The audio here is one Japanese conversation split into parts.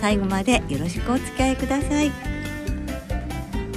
最後までよろしくお付き合いください。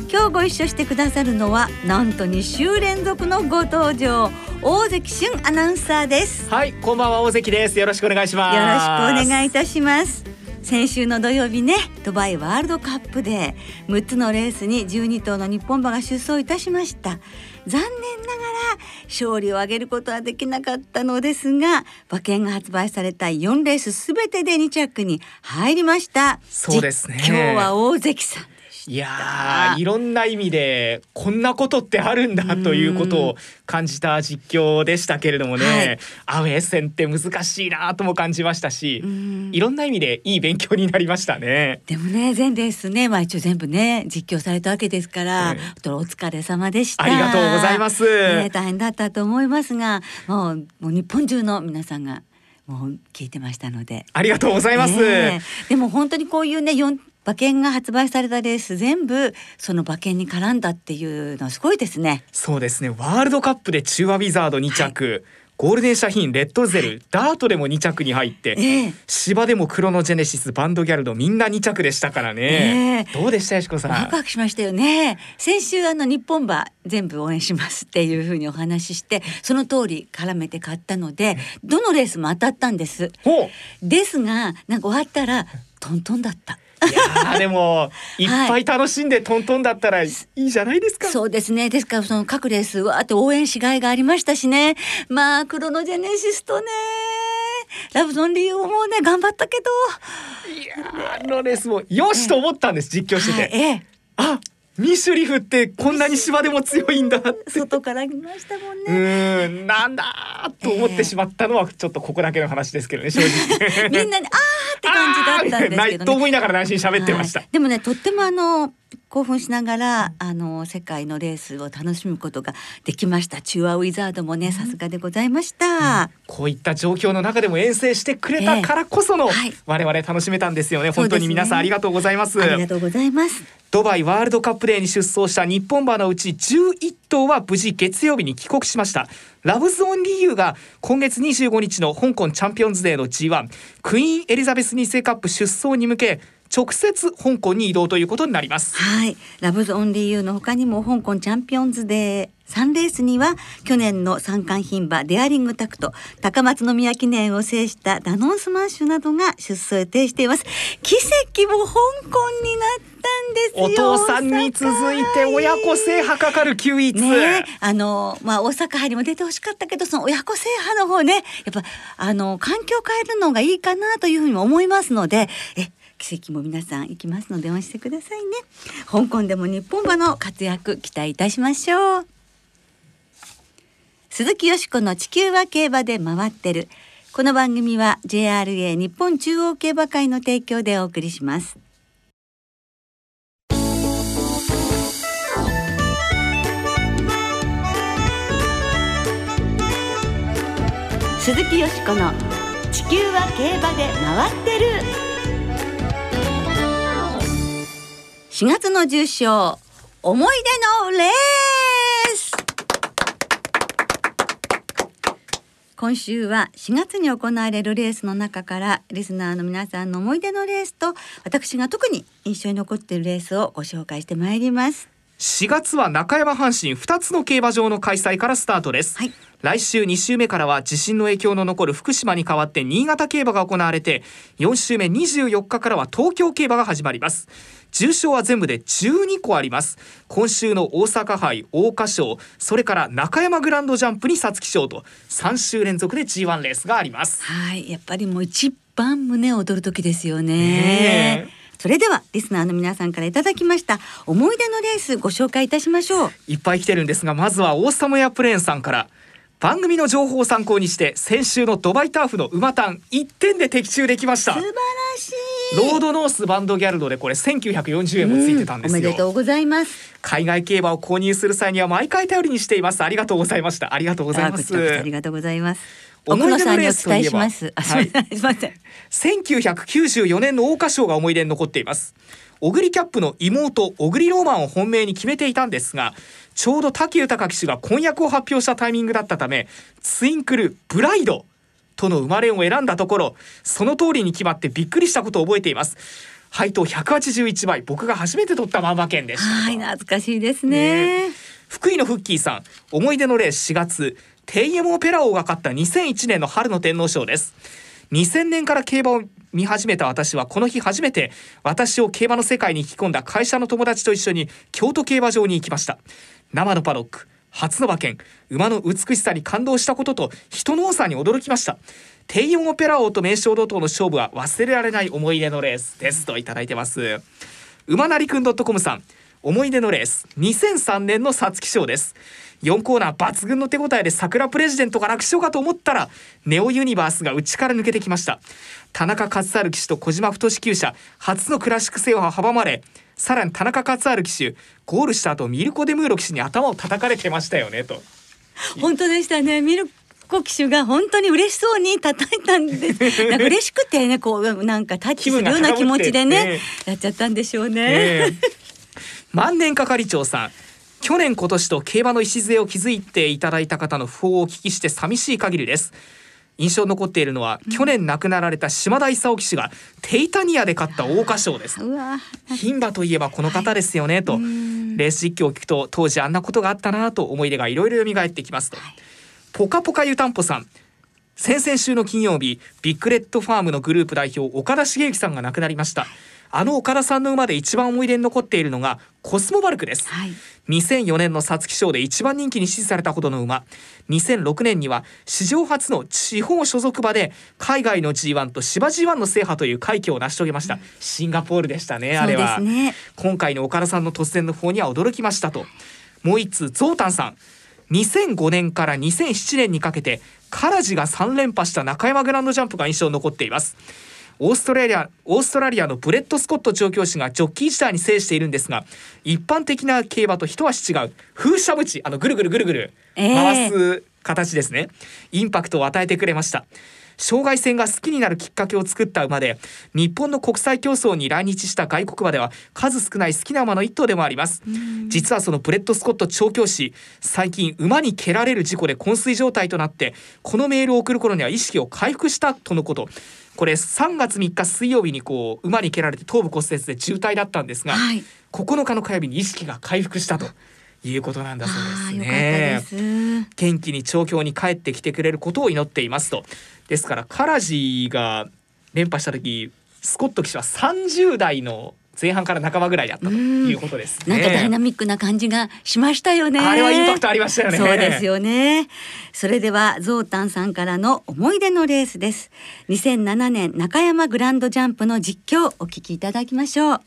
今日ご一緒してくださるのはなんと2週連続のご登場大関俊アナウンサーです。はいこんばんは大関です。よろしくお願いします。よろしくお願いいたします先週の土曜日ねドバイワールドカップで6つのレースに12頭の日本馬が出走いたしました。残念ながら勝利を挙げることはできなかったのですが馬券が発売された4レースすべてで2着に入りました。そうですね。今日は大関さんいやいろんな意味でこんなことってあるんだということを感じた実況でしたけれどもね、はい、アウェー戦って難しいなとも感じましたしいろんな意味でいい勉強になりましたね。でもね全レースねまあ一応全部ね実況されたわけですから、うん、お疲れ様でした。ありがとうございます、ね、大変だったと思いますがもうもう日本中の皆さんがもう聞いてましたので。ありがとうございます、ね、でも本当にこういうね4馬券が発売されたレース全部その馬券に絡んだっていうのはすごいですね。そうですね。ワールドカップで中和ウィザード2着、はい。ゴールデンシャヒンレッドゼル、はい、ダートでも2着に入って、えー、芝でもクロノジェネシスバンドギャルドみんな2着でしたからね、えー、どうでしたよしこさん？ワクワクしましたよね。先週あの日本馬全部応援しますっていうふうにお話ししてその通り絡めて買ったのでどのレースも当たったんです。ですがなんか終わったらトントンだったいやでもいっぱい楽しんでトントンだったらい。いじゃないですか、はい、そうですね。ですからその各レースわーって応援しがいがありましたしね。まあクロノジェネシスとねラブゾンリーもね頑張ったけど。いやあのレースもよしと思ったんです、実況してて、はい、ええ、あミシュリフってこんなに芝でも強いんだ外から来ましたもんね。うんなんだと思ってしまったのはちょっとここだけの話ですけどね正直。みんなにあーって感じだったんですけど、ね、ないと思いながら内心喋ってました、はい、でもねとってもあの興奮しながらあの世界のレースを楽しむことができました。中和ウィザードもねさすがでございました、うん、こういった状況の中でも遠征してくれたからこその、えーはい、我々楽しめたんですよね。本当に皆さんありがとうございます、ありがとうございます。ドバイワールドカップデーに出走した日本馬のうち11頭は無事月曜日に帰国しました。ラブズオンリーユーが今月25日の香港チャンピオンズデーの G1 クイーンエリザベス2世カップ出走に向け直接香港に移動ということになります。はい。ラブズオンリーユーの他にも香港チャンピオンズデー3レースには去年の三冠牝馬デアリングタクト高松宮記念を制したダノンスマッシュなどが出走予定しています。奇跡も香港になったんですお父さんに続いて親子制覇かかる9位ねあのまあ大阪杯にも出てほしかったけどその親子制覇の方ねやっぱあの環境を変えるのがいいかなというふうに思いますのでえ奇跡も皆さん行きますので応援してくださいね。香港でも日本馬の活躍期待いたしましょう。鈴木よしこの地球は競馬で回ってる。この番組は JRA 日本中央競馬会の提供でお送りします。鈴木よしこの地球は競馬で回ってる。4月の重賞思い出のレース。今週は4月に行われるレースの中からリスナーの皆さんの思い出のレースと私が特に印象に残っているレースをご紹介してまいります。4月は中山阪神2つの競馬場の開催からスタートです、はい、来週2週目からは地震の影響の残る福島に代わって新潟競馬が行われて4週目24日からは東京競馬が始まります。重賞は全部で12個あります。今週の大阪杯桜花賞それから中山グランドジャンプに皐月賞と3週連続で G1 レースがあります。はい。やっぱりもう一番胸を躍る時ですよねそれではリスナーの皆さんからいただきました思い出のレースご紹介いたしましょう。いっぱい来てるんですがまずはオーサムヤプレーンさんから番組の情報を参考にして先週のドバイターフの馬単1点で的中できました。素晴らしいロードノースバンドギャルドでこれ1940円もついてたんですよ、おめでとうございます。海外競馬を購入する際には毎回頼りにしています。ありがとうございましたありがとうございます。ありがとうございます。奥野さんにお伝えします。はい、すみません。1994年の桜花賞が思い出に残っています。小栗キャップの妹小栗ローマンを本命に決めていたんですがちょうど滝豊騎手が婚約を発表したタイミングだったためツインクルブライドとの生まれを選んだところその通りに決まってびっくりしたことを覚えています。配当181倍僕が初めて取った万馬券でした。はい懐かしいですね、ね、福井のフッキーさん思い出のレース4月テイエモオペラ王が勝った2001年の春の天皇賞です。2000年から競馬を見始めた私はこの日初めて私を競馬の世界に引き込んだ会社の友達と一緒に京都競馬場に行きました。生のパドック初の馬券。馬の美しさに感動したことと人の多さに驚きました。低音オペラ王と名称同等の勝負は忘れられない思い出のレースですといただいてます。馬なりくん .com さん思い出のレース。2003年の皐月賞です。4コーナー抜群の手応えで桜プレジデントが楽勝かと思ったらネオユニバースが内から抜けてきました。田中勝春騎手と小島太志厩舎初のクラシック制覇を阻まれさらに田中勝春騎手ゴールした後ミルコ・デムーロ騎手に頭を叩かれてましたよねと。本当でしたね。ミルコ騎手が本当に嬉しそうに叩いたんです。なんか嬉しくてねこうなんかタッチするような気持ちでね、ね、やっちゃったんでしょうね、ね、万年係長さん去年今年と競馬の礎を築いていただいた方の訃報をお聞きして寂しい限りです印象に残っているのは、うん、去年亡くなられた島田勲騎手がテイタニアで勝った桜花賞です。牝馬といえばこの方ですよね、はい、とレース実況を聞くと当時あんなことがあったなと思い出がいろいろ蘇ってきますと、はい、ポカポカ湯たんぽさん。先々週の金曜日ビッグレッドファームのグループ代表岡田茂之さんが亡くなりましたあの岡田さんの馬で一番思い出に残っているのがコスモバルクです、はい、2004年の皐月賞で一番人気に支持されたほどの馬。2006年には史上初の地方所属馬で海外の G1 と芝 G1 の制覇という快挙を成し遂げました、うん、シンガポールでしたねあれは、ね、今回の岡田さんの突然の訃報には驚きましたと。もう一通ゾウタンさん。2005年から2007年にかけてカラジが3連覇した中山グランドジャンプが印象に残っていますオーストラリアオーストラリアのブレット・スコット調教師がジョッキー時代に制しているんですが一般的な競馬と一味違う。風車縁あのぐるぐるぐるぐる回す形ですね、インパクトを与えてくれました。障害戦が好きになるきっかけを作った馬で日本の国際競走に来日した外国馬では数少ない好きな馬の一頭でもあります。実はそのブレット・スコット調教師最近馬に蹴られる事故で昏睡状態となってこのメールを送る頃には意識を回復したとのこと。これ3月3日水曜日にこう馬に蹴られて頭部骨折で重体だったんですが、はい、9日の火曜日に意識が回復したと。いうことなんだそうですね。元気に調教に帰ってきてくれることを祈っていますと。ですからカラジが連覇した時スコット騎手は30代の前半から半ばぐらいだったということです、ね、なんかダイナミックな感じがしましたよね。あれはインパクトありましたよね。そうですよね。それではゾウタンさんからの思い出のレースです。2007年中山グランドジャンプの実況お聞きいただきましょう。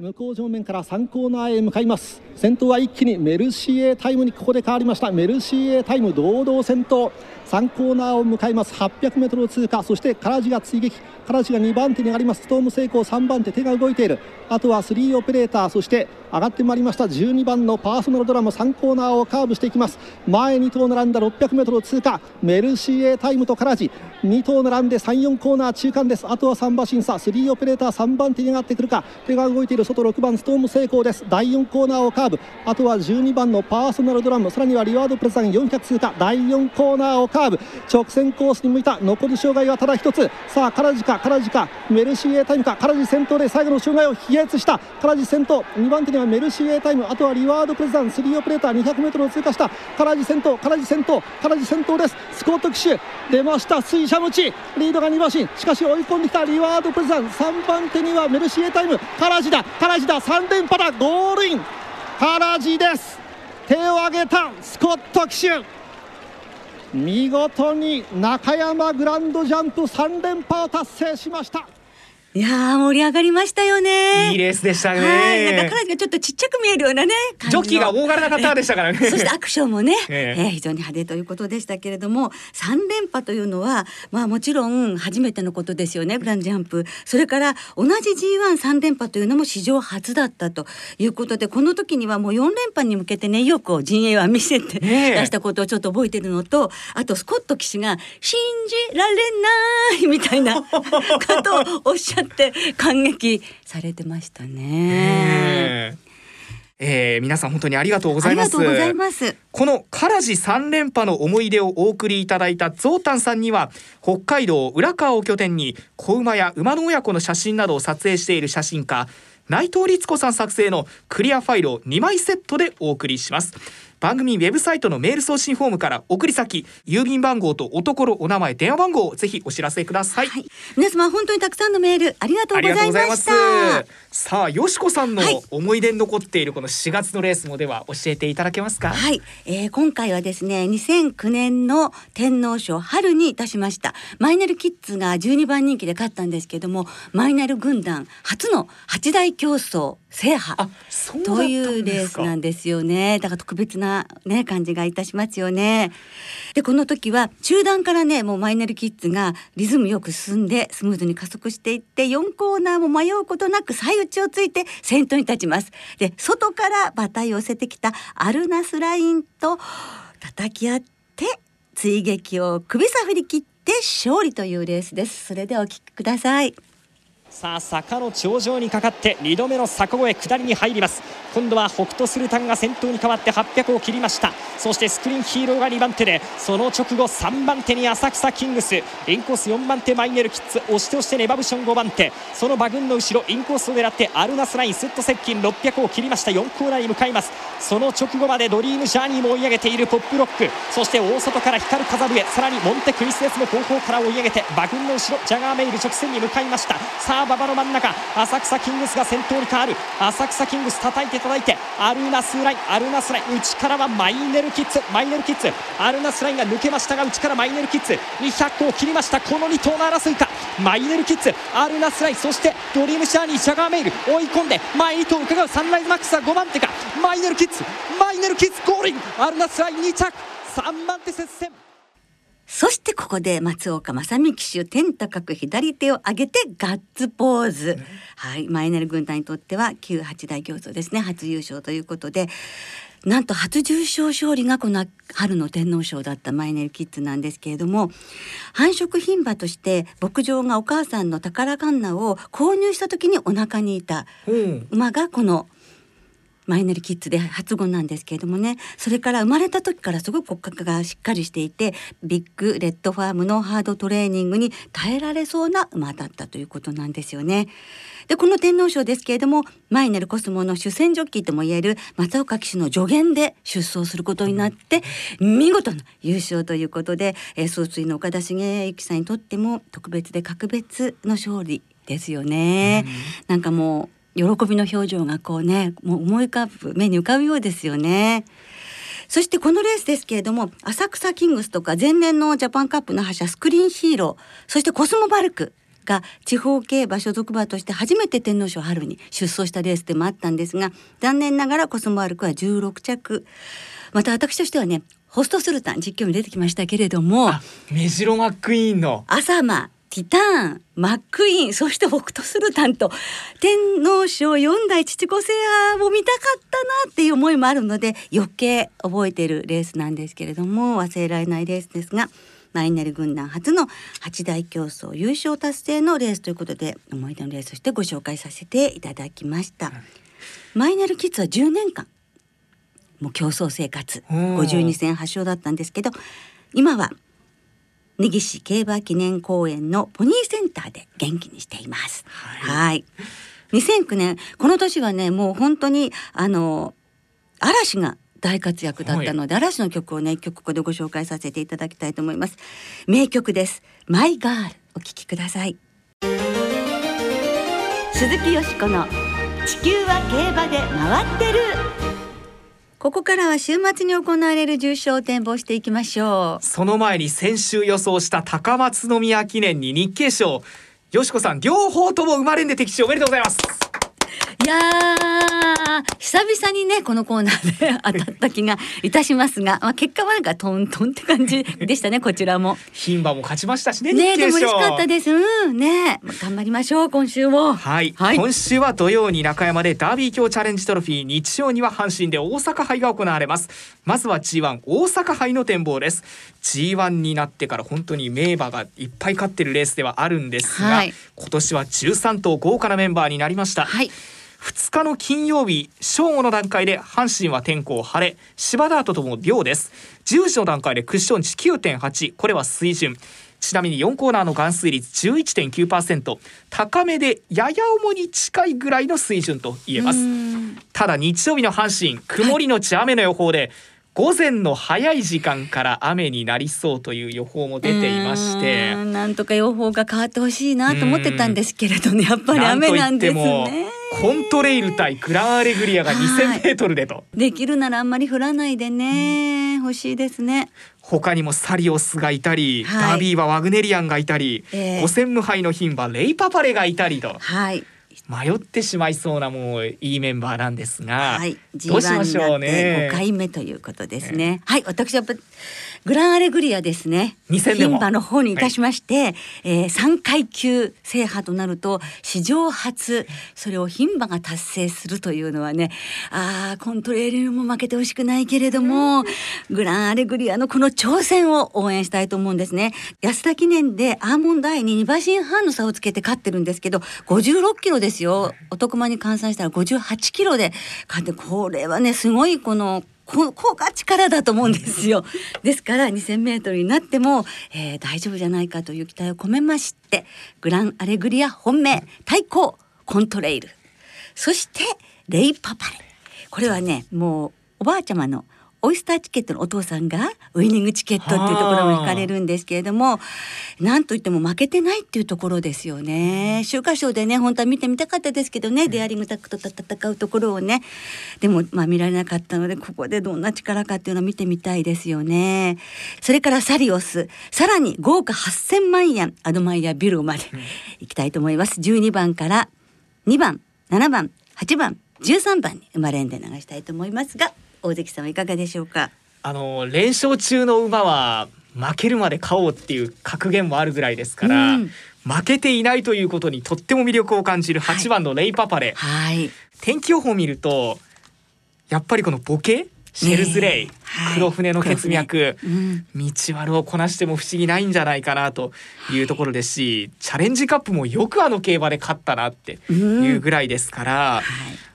向こう正面から3コーナーへ向かいます。先頭は一気にメルシエタイムにここで変わりました。メルシエタイム堂々先頭。3コーナーを迎えます。800m 通過。そして唐地が追撃。唐地が2番手に上がります。ストーム成功。3番手手が動いている。あとは3オペレーター。そして上がってまいりました。12番のパーソナルドラム。3コーナーをカーブしていきます。前2頭並んだ 600m 通過。メルシエタイムとカラジ2頭並んで34コーナー中間です。あとは3馬審査。3オペレーター3番手に上がってくるか。手が動いている。外6番ストーム成功です。第4コーナーをカーブ。あとは12番のパーソナルドラム。さらにはリワードプレザン400通過第4コーナーをカーブ。直線コースに向いた残り障害はただ1つ。さあカラジかカラジか。メルシーエタイムか。カラジ先頭で最後の障害を飛躍した。カラジ先頭。2番手にはメルシーエタイム。あとはリワードプレザン3オペレーター 200m を通過した。カラジ先頭カラジ先頭カラジ先頭です。スコット騎手。出ました。水車ムチリードが2馬身。しかし追い込んできたリワードプレザン3番手にはメルシーエタイム。カラジだ。カラジだ3連覇だ。ゴールイン。カラジです。手を挙げた。スコット騎手。見事に中山グランドジャンプ3連覇を達成しました。いや盛り上がりましたよね。いいレースでしたね。はい、なんか彼女がちょっとちっちゃく見えるようなね。ジョッキーが大柄な方でしたからね。そしてアクションもね、ええー、非常に派手ということでしたけれども、三連覇というのはまあもちろん初めてのことですよね。グランジャンプ。それから同じ G1 三連覇というのも史上初だったということで、この時にはもう四連覇に向けてね意欲を陣営は見せて出したことをちょっと覚えてるのと、あとスコット騎士が信じられないみたいなことをおっしゃって感激されてましたね。えー、皆さん本当にありがとうございます。この唐路三連覇の思い出をお送りいただいたゾウタンさんには北海道浦河を拠点に子馬や馬の親子の写真などを撮影している写真家内藤律子さん作成のクリアファイルを2枚セットでお送りします番組ウェブサイトのメール送信フォームから送り先郵便番号とおところお名前電話番号をぜひお知らせください、はい、皆様本当にたくさんのメールありがとうございました。さあよしこさんの思い出に残っているこの4月のレースもでは教えていただけますか？はい、えー、今回はですね2009年の天皇賞春にいたしました。マイネルキッズが12番人気で勝ったんですけどもマイネル軍団初の8大競争制覇というレースなんですよね。だから特別なね感じがいたしますよね。でこの時は中段からねもうマイネルキッズがリズムよく進んでスムーズに加速していって4コーナーも迷うことなく最内をついて先頭に立ちます。で外から馬体を寄せてきたアルナスラインと叩き合って追撃を首さ振り切って勝利というレースです。それではお聞きくださいさあ坂の頂上にかかって2度目の坂越え下りに入ります。今度は北斗スルタンが先頭に変わって800を切りました。そしてスクリーンヒーローが2番手でその直後3番手に浅草キングス。インコース4番手マイネルキッズ。押して押してネバブション5番手。その馬群の後ろインコースを狙ってアルナスラインスッと接近。600を切りました。4コーナーに向かいます。その直後までドリームジャーニーも追い上げている。ポップロック。そして大外から光る風笛。さらにモンテクリスエスも後方から追い上げて馬群の後ろジャガーメイル直線に向かいました。さあ馬場の真ん中。浅草キングスが先頭に変わる。浅草キングス叩いて叩いてアルナスラインアルナスライン内からはマイネルキッズマイネルキッズアルナスラインが抜けましたが内からマイネルキッズ200個を切りました。この2頭の争いか。マイネルキッズアルナスラインそしてドリームシャーニージャガーメイル追い込んで前2頭を伺う。サンライズマックスは5番手か。マイネルキッズマイネルキッズゴールイン。アルナスライン2着。3番手接戦。そしてここで松岡正美騎手天高く左手を上げてガッツポーズ、はい、マイネル軍団にとっては旧八大競争ですね。初優勝ということでなんと初重賞勝利がこの春の天皇賞だったマイネルキッズなんですけれども繁殖牝馬として牧場がお母さんの宝カンナを購入した時にお腹にいた馬がこの、うんマイネルキッズで発語なんですけれどもねそれから生まれた時からすごく骨格がしっかりしていてビッグレッドファームのハードトレーニングに耐えられそうな馬だったということなんですよね。でこの天皇賞ですけれどもマイネルコスモの主戦ジョッキーともいえる松岡騎手の助言で出走することになって見事な優勝ということで、えー、総帥の岡田茂之さんにとっても特別で格別の勝利ですよね。なんかもう喜びの表情がこうねもう思い浮かぶ目に浮かぶようですよね。そしてこのレースですけれども浅草キングスとか前年のジャパンカップの覇者スクリーンヒーローそしてコスモバルクが地方競馬所属馬として初めて天皇賞春に出走したレースでもあったんですが残念ながらコスモバルクは16着また私としてはねホストスルタン実況に出てきましたけれどもメジロマックイーンの朝間ティターンマックイーンそして北斗スルタンと天皇賞4代父子制覇を見たかったなっていう思いもあるので余計覚えているレースなんですけれども忘れられないレースですがマイネル軍団初の8大競争優勝達成のレースということで思い出のレースとしてご紹介させていただきました。マイネルキッズは10年間もう競争生活52戦発勝だったんですけど今は根岸競馬記念公園のポニーセンターで元気にしています。はい。2009年この年はねもう本当にあの嵐が大活躍だったので、はい、嵐の曲をね一曲ここでご紹介させていただきたいと思います。名曲です。マイガールお聴きください。鈴木よしこの地球は競馬で回ってるここからは週末に行われる重賞を展望していきましょう。その前に先週予想した高松宮記念に日経賞。よしこさん両方とも生まれんで的中おめでとうございます。いやー久々にねこのコーナーで当たった気がいたしますが、まあ、結果はなんかトントンって感じでしたね こちらも。牝馬も勝ちましたしねねでも嬉しかったです。うんね頑張りましょう今週も。はい、はい、今週は土曜に中山でダービー強チャレンジトロフィー日曜には阪神で大阪杯が行われますまずは G1 大阪杯の展望です G1 になってから本当に名馬がいっぱい勝ってるレースではあるんですが、はい、今年は13頭豪華なメンバーになりました。はい2日の金曜日正午の段階で阪神は天候晴れ芝ダートとも秒です。10時の段階でクッション値9.8これは水準。ちなみに4コーナーの含水率11.9%高めでやや重に近いぐらいの水準と言えます。ただ日曜日の阪神曇りのち雨の予報で、はい午前の早い時間から雨になりそうという予報も出ていまして。なんとか予報が変わってほしいなと思ってたんですけれどね。やっぱり雨なんですねコントレイル対グランアレグリアが2000メートルでと、できるならあんまり降らないでね、欲しいですね。他にもサリオスがいたり、はい、ダービーはワグネリアンがいたり、えー、5000無敗の牝馬レイパパレがいたりと、はい、迷ってしまいそうなもういいメンバーなんですが、はい、どうしましょうね。5回目ということですね。はい、私はグランアレグリアですね。牝馬の方にいたしまして、はい、えー、3階級制覇となると史上初それを牝馬が達成するというのはね、ああコントレールも負けてほしくないけれども、グランアレグリアのこの挑戦を応援したいと思うんですね。安田記念でアーモンドアイに2馬身半の差をつけて勝ってるんですけど、56キロですよ。男間に換算したら58キロで勝ってこれはねすごいこのここが力だと思うんですよ。ですから2000メートルになっても、えー、大丈夫じゃないかという期待を込めましてグランアレグリア本命対抗コントレイル。そしてレイパパレ。これはねもうおばあちゃまのオイスターチケットのお父さんがウイニングチケットっていうところも引かれるんですけれどもなんといっても負けてないっていうところですよね。週刊賞でね本当は見てみたかったですけどね、デアリングタックと戦うところをね。でもまあ見られなかったのでここでどんな力かっていうのを見てみたいですよね。それからサリオス。さらに豪華8000万円アドマイヤビルまで行きたいと思います。12番から2番7番8番13番に生まれんで流したいと思いますが大関さんはいかがでしょうか？あの連勝中の馬は負けるまで買おうっていう格言もあるぐらいですから、うん、負けていないということにとっても魅力を感じる8番のレイパパレ、はい、天気予報を見るとやっぱりこのボケシェルズレイ、ねはい、黒船の血脈、うん、道丸をこなしても不思議ないんじゃないかなというところですし、はい、チャレンジカップもよくあの競馬で勝ったなっていうぐらいですから、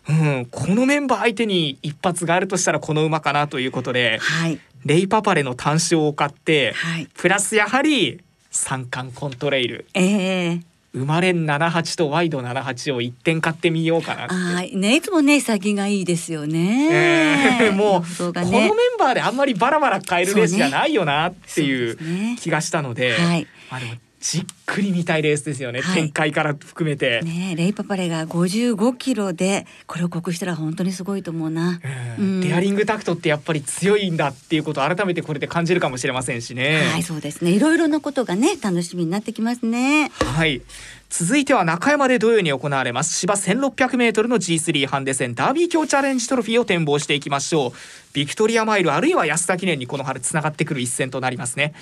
うん、うん、このメンバー相手に一発があるとしたらこの馬かなということで、はい、レイパパレの単勝を買って、プラスやはり三冠コントレイル。えー生まれん七八とワイド七八を一点買ってみようかなあねいつもね先がいいですよね。えー、もう、ね、このメンバーであんまりバラバラ変えるレースじゃないよなっていう気がしたので、ねはい、まあでもじっくり見たいレースですよね、はい、展開から含めて。ねレイパパレが55キロでこれを克服したら本当にすごいと思うな、うん、デアリングタクトってやっぱり強いんだっていうことを改めてこれで感じるかもしれませんしね。はいそうですね。いろいろなことがね楽しみになってきますね。はい。続いては中山で土曜に行われます。芝 1600m の G3 ハンデ戦。ダービー強チャレンジトロフィーを展望していきましょう。ビクトリアマイルあるいは安田記念にこの春つながってくる一戦となりますね。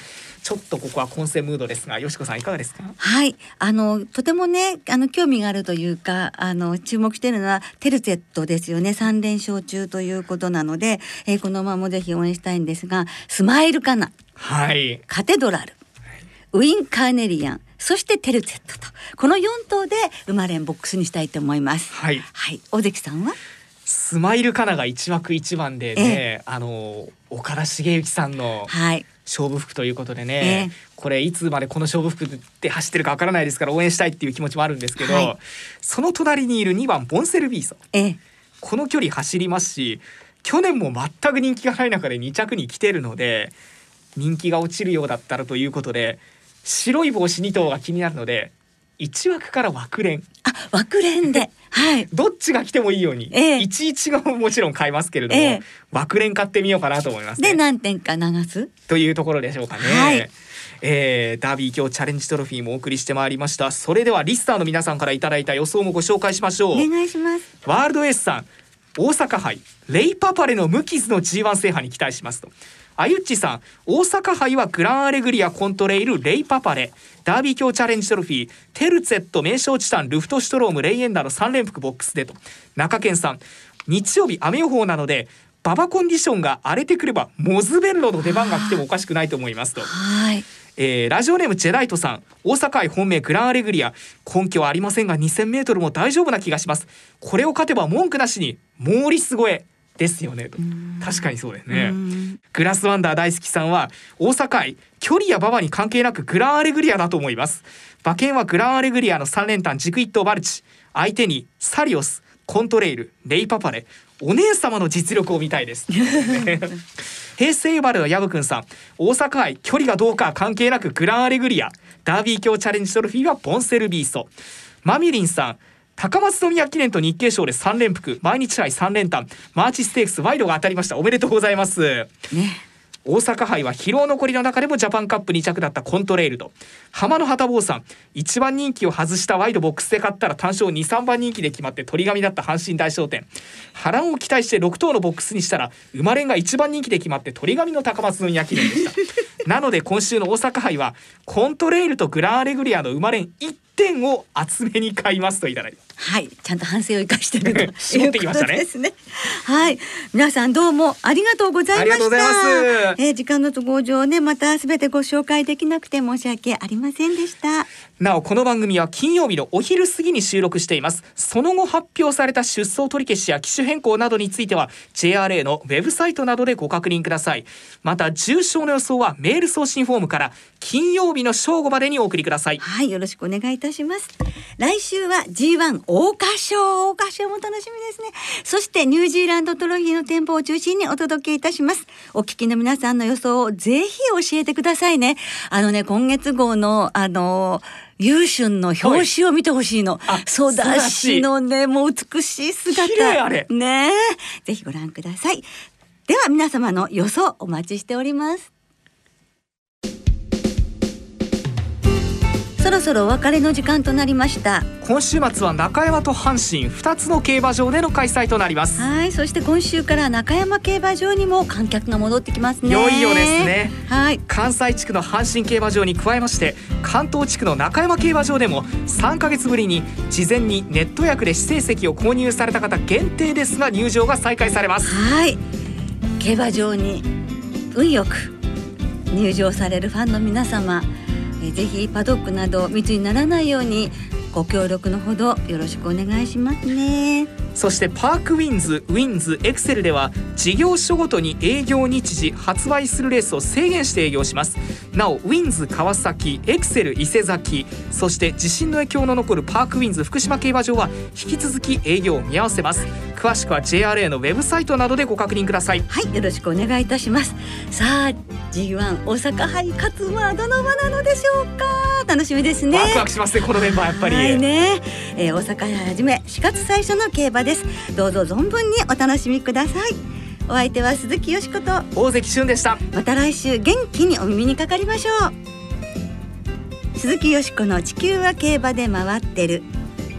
ちょっとここは混戦ムードですがよしこさんいかがですか？はい。あのとてもねあの興味があるというかあの注目しているのはテルツェットですよね。3連勝中ということなので、えー、この馬もぜひ応援したいんですがスマイルかなはい。カテドラル。ウィン・カーネリアン。そしてテルツェットと。この4頭で生まれんボックスにしたいと思います。はい、はい、大関さんは？スマイルカナが一枠一番でね、あの岡田茂之さんの勝負服ということでね、えこれいつまでこの勝負服で走ってるかわからないですから応援したいっていう気持ちもあるんですけど、はい、その隣にいる2番ボンセルビーソ、えこの距離走りますし去年も全く人気がない中で2着に来てるので人気が落ちるようだったらということで白い帽子2頭が気になるので1枠から枠連。あ枠連で。はい。どっちが来てもいいように、えー、11がもちろん買いますけれども、えー、枠連買ってみようかなと思います、ね、で何点か流す？というところでしょうかね、はい。えー、ダービー今日チャレンジトロフィーもお送りしてまいりました。それではリスターの皆さんからいただいた予想もご紹介しましょう。お願いします。ワールドエースさん大阪杯レイパパレの無傷の G1 制覇に期待しますとあゆっちさん大阪杯はグランアレグリアコントレイルレイパパレ。ダービー強チャレンジトロフィーテルツェット名称チタンルフトシュトロームレイエンダーの3連複ボックスでと。中堅さん日曜日雨予報なのでババコンディションが荒れてくればモズベンロの出番が来てもおかしくないと思いますと。はい。えー、ラジオネームジェライトさん大阪愛本命グランアレグリア根拠はありませんが 2000m も大丈夫な気がします。これを勝てば文句なしにモーリス超えですよね。と確かにそうですね。グラスワンダー大好きさんは大阪愛距離や馬場に関係なくグランアレグリアだと思います。馬券はグランアレグリアの3連単軸一頭バルチ。相手にサリオスコントレイルレイパパレ。お姉様の実力を見たいです。平成生まれのヤブくんさん。大阪愛距離がどうか関係なくグランアレグリア。ダービー強チャレンジトロフィーはボンセルビーストマミリンさん高松宮記念と日経賞で3連複。毎日杯3連単。マーチステークスワイドが当たりました。おめでとうございます。ね。大阪杯は疲労残りの中でもジャパンカップ2着だったコントレイルと。浜野旗坊さん。1番人気を外したワイドボックスで勝ったら単勝23番人気で決まって鳥紙だった阪神大商店。波乱を期待して6頭のボックスにしたら生まれんが1番人気で決まって鳥紙の高松宮記念でした。なので今週の大阪杯はコントレイルとグランアレグリアの生まれん1点を厚めに買いますといただいてはい。ちゃんと反省を生かしてると 絞ってきましたね。ですねはい。皆さんどうもありがとうございました。えー、時間の都合上ねまたすべてご紹介できなくて申し訳ありませんでした。なおこの番組は金曜日のお昼過ぎに収録しています。その後発表された出走取り消しや機種変更などについては JRA のウェブサイトなどでご確認ください。また重症の予想はメール送信フォームから金曜日の正午までにお送りください。はい。よろしくお願いいたします来週は G1 桜花賞。桜花賞も楽しみですね。そしてニュージーランドトロフィーの店舗を中心にお届けいたします。お聞きの皆さんの予想をぜひ教えてくださいね。あのね今月号のあの優春の表紙を見てほしいの。ソダシのね、もう美しい姿。ねぜひご覧ください。では皆様の予想お待ちしております。ろそろお別れの時間となりました。今週末は中山と阪神2つの競馬場での開催となります。はいそして今週から中山競馬場にも観客が戻ってきますね。いよいよですね。はい。関西地区の阪神競馬場に加えまして関東地区の中山競馬場でも3か月ぶりに事前にネット役で指定席を購入された方限定ですが入場が再開されます。はい。競馬場に運よく入場されるファンの皆様えぜひパドックなど密にならないようにご協力のほどよろしくお願いしますね。そしてパークウィンズウィンズエクセルでは事業所ごとに営業日時発売するレースを制限して営業します。なおウィンズ川崎エクセル伊勢崎そして地震の影響の残るパークウィンズ福島競馬場は引き続き営業を見合わせます。詳しくは JRA のウェブサイトなどでご確認ください。はいよろしくお願いいたします。さあ G1 大阪杯勝つはどの馬なのでしょうか？楽しみですね。ワクワクしますねこのメンバーやっぱり、はいね、えー、大阪杯はじめ4月最初の競馬です。どうぞ存分にお楽しみください。お相手は鈴木よしこと。大関俊でした。また来週元気にお耳にかかりましょう。鈴木よしこの地球は競馬で回ってる